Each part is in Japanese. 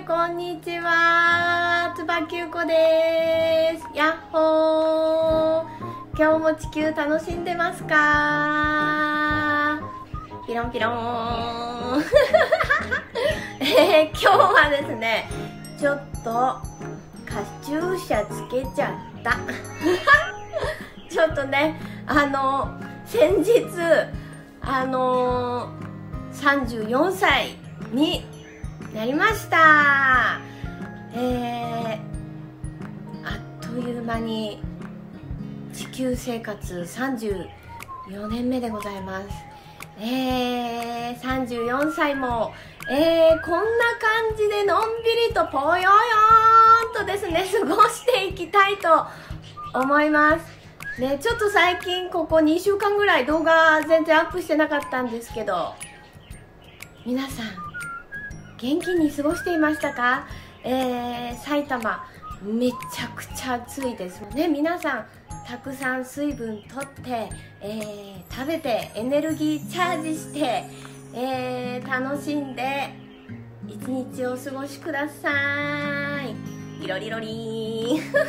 いこんにちは。つばきゅうこです。やっほー。今日も地球楽しんでますか？ピロンピロン。えー、今日はですねちょっとカチューシャつけちゃった。ちょっとねあの先日あの34歳になりました。えー、あっという間に地球生活34年目でございます。えー、34歳もえー、こんな感じでのんびりとぽよよーんとですね過ごしていきたいと思います。ね、ちょっと最近ここ2週間ぐらい動画全然アップしてなかったんですけど皆さん元気に過ごしていましたか、えー、埼玉めちゃくちゃ暑いですね。皆さんたくさん水分とって、えー、食べてエネルギーチャージして、えー、楽しんで一日お過ごしください。リロリロリー。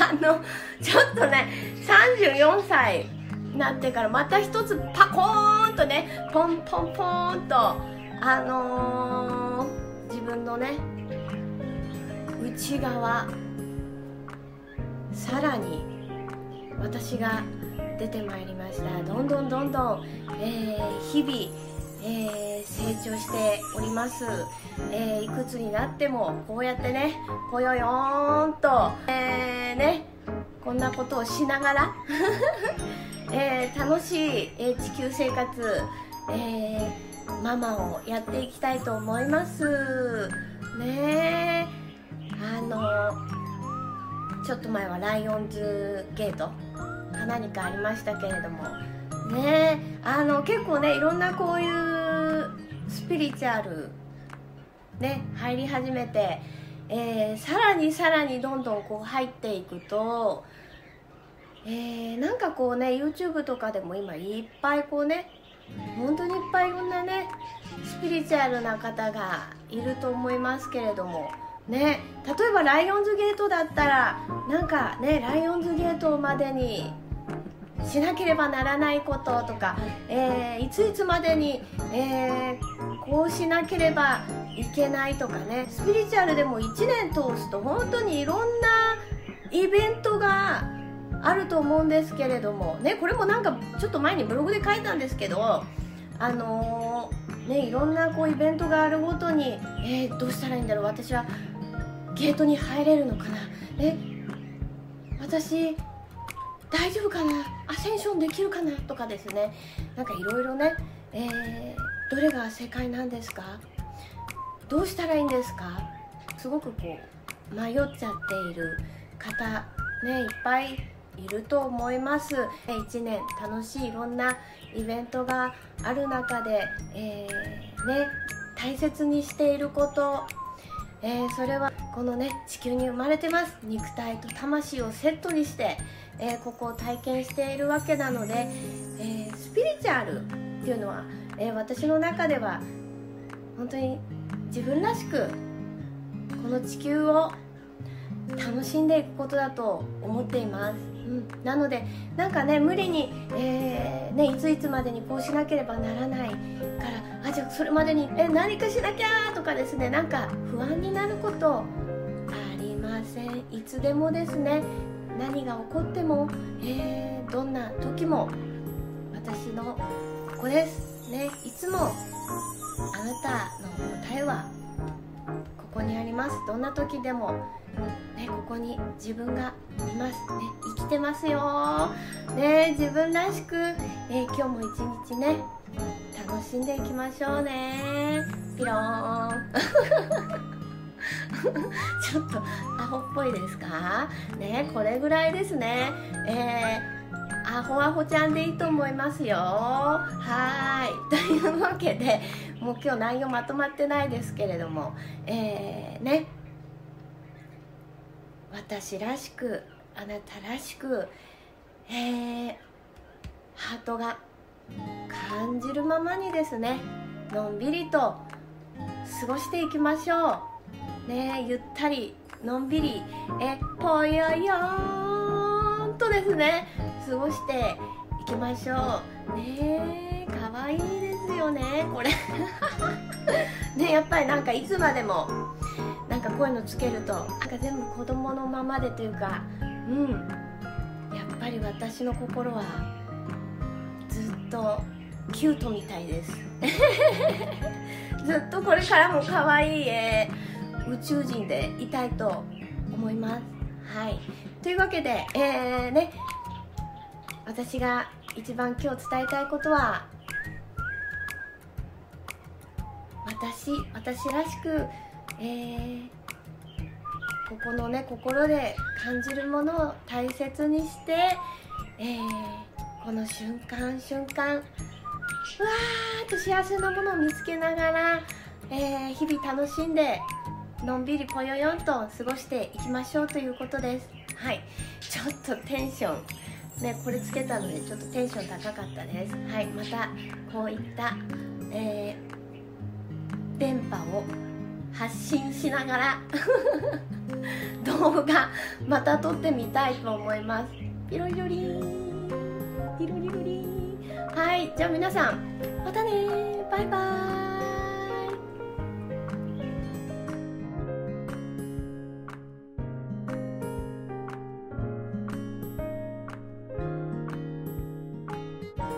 あのちょっとね34歳なってからまた一つパコーンとねポンポンポーンとあのー、自分のね内側さらに私が出てまいりました。どんどんどんどん、えー、日々、えー、成長しております、えー、いくつになってもこうやってねぽよよーんと、えー、ねこんなことをしながら、え、楽しい、え、地球生活、えーママをやっていきたいと思います。ねあのちょっと前はライオンズゲート。か何かありましたけれども。ねあの結構ねいろんなこういうスピリチュアルね入り始めて、えー、さらにさらにどんどんこう入っていくとえー、なんかこうね YouTube とかでも今いっぱいこうね本当にいっぱいいろんなねピリチュアルな方がいると思いますけれどもね例えばライオンズゲートだったらなんかねライオンズゲートまでにしなければならないこととか、えー、いついつまでに、えー、こうしなければいけないとかねスピリチュアルでも1年通すと本当にいろんなイベントがあると思うんですけれどもねこれもなんかちょっと前にブログで書いたんですけどあのー、ねいろんなこうイベントがあるごとにえー、どうしたらいいんだろう。私はゲートに入れるのかな。え私大丈夫かな。アセンションできるかな。とかですね。なんかいろいろね、えー、どれが正解なんですか。どうしたらいいんですか。すごくこう迷っちゃっている方ねいっぱいいると思います。1年楽しいいろんなイベントがある中で、えー、ね、大切にしていること、えー、それはこのね地球に生まれてます。肉体と魂をセットにして、えー、ここを体験しているわけなので、えースピリチュアルっていうのは、え私の中では本当に自分らしくこの地球を楽しんでいくことだと思っています。うん、なのでなんかね無理に、えー、ね、いついつまでにこうしなければならないからあじゃあそれまでにえ何かしなきゃとかですねなんか不安になることありません。いつでもですね何が起こっても、えー、どんな時も私のここですね。いつもあなたの答えはここにあります。どんな時でもね、ここに自分がいますね生きてますよ。ね自分らしく、えー、今日も一日ね楽しんでいきましょうね。ピローン。ちょっとアホっぽいですか？ねこれぐらいですね。えー、アホアホちゃんでいいと思いますよ。はい。というわけでもう今日内容まとまってないですけれどもえー、ね私らしくあなたらしく、えー、ハートが感じるままにですねのんびりと過ごしていきましょう。ねゆったりのんびりえぽよよんとですね過ごしていきましょう。ねかわいいですよねこれ。ねやっぱりなんかいつまでもこういうのつけると。なんか全部子供のままでというかうん。やっぱり私の心はずっとキュートみたいです。ずっとこれからも可愛い、えー、宇宙人でいたいと思います。はい。というわけで、えー、ね。私が一番今日伝えたいことは私私らしく、えー、ここのね心で感じるものを大切にして、えー、この瞬間瞬間うわーっと幸せなものを見つけながら、えー、日々楽しんでのんびりぽよよんと過ごしていきましょうということです。はい。ちょっとテンション。ねこれつけたのでちょっとテンション高かったです。はい。またこういった、えー、電波を発信しながら 動画また撮ってみたいと思います。ピロリロリンピロリロリンはいじゃあ皆さんまたねバイバーイ。